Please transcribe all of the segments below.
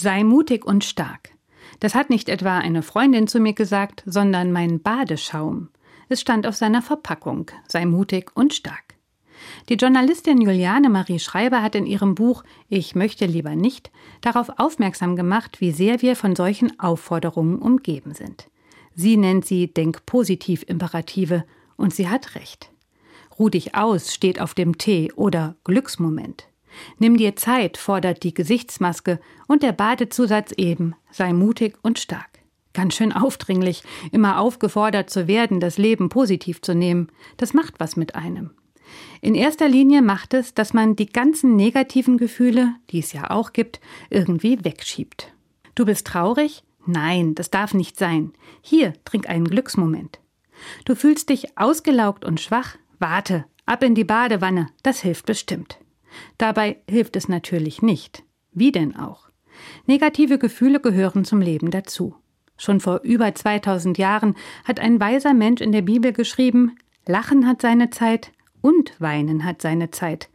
Sei mutig und stark. Das hat nicht etwa eine Freundin zu mir gesagt, sondern mein Badeschaum. Es stand auf seiner Verpackung. Sei mutig und stark. Die Journalistin Juliane Marie Schreiber hat in ihrem Buch Ich möchte lieber nicht darauf aufmerksam gemacht, wie sehr wir von solchen Aufforderungen umgeben sind. Sie nennt sie Denk-Positiv-Imperative und sie hat recht. Ruh dich aus steht auf dem T oder Glücksmoment. Nimm dir Zeit, fordert die Gesichtsmaske und der Badezusatz eben, sei mutig und stark. Ganz schön aufdringlich, immer aufgefordert zu werden, das Leben positiv zu nehmen. Das macht was mit einem. In erster Linie macht es, dass man die ganzen negativen Gefühle, die es ja auch gibt, irgendwie wegschiebt. Du bist traurig? Nein, das darf nicht sein. Hier, trink einen Glücksmoment. Du fühlst dich ausgelaugt und schwach? Warte, ab in die Badewanne, das hilft bestimmt. Dabei hilft es natürlich nicht. Wie denn auch? Negative Gefühle gehören zum Leben dazu. Schon vor über 2000 Jahren hat ein weiser Mensch in der Bibel geschrieben, Lachen hat seine Zeit, und Weinen hat seine Zeit.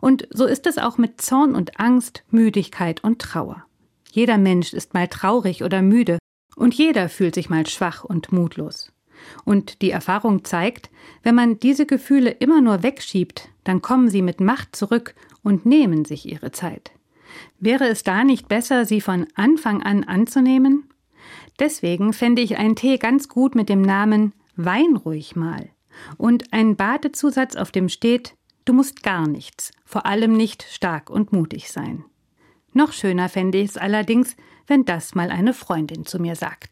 Und so ist es auch mit Zorn und Angst, Müdigkeit und Trauer. Jeder Mensch ist mal traurig oder müde, und jeder fühlt sich mal schwach und mutlos. Und die Erfahrung zeigt, wenn man diese Gefühle immer nur wegschiebt, dann kommen sie mit Macht zurück und nehmen sich ihre Zeit. Wäre es da nicht besser, sie von Anfang an anzunehmen? Deswegen fände ich einen Tee ganz gut mit dem Namen Wein ruhig mal und ein Badezusatz, auf dem steht, du musst gar nichts, vor allem nicht stark und mutig sein. Noch schöner fände ich es allerdings, wenn das mal eine Freundin zu mir sagt.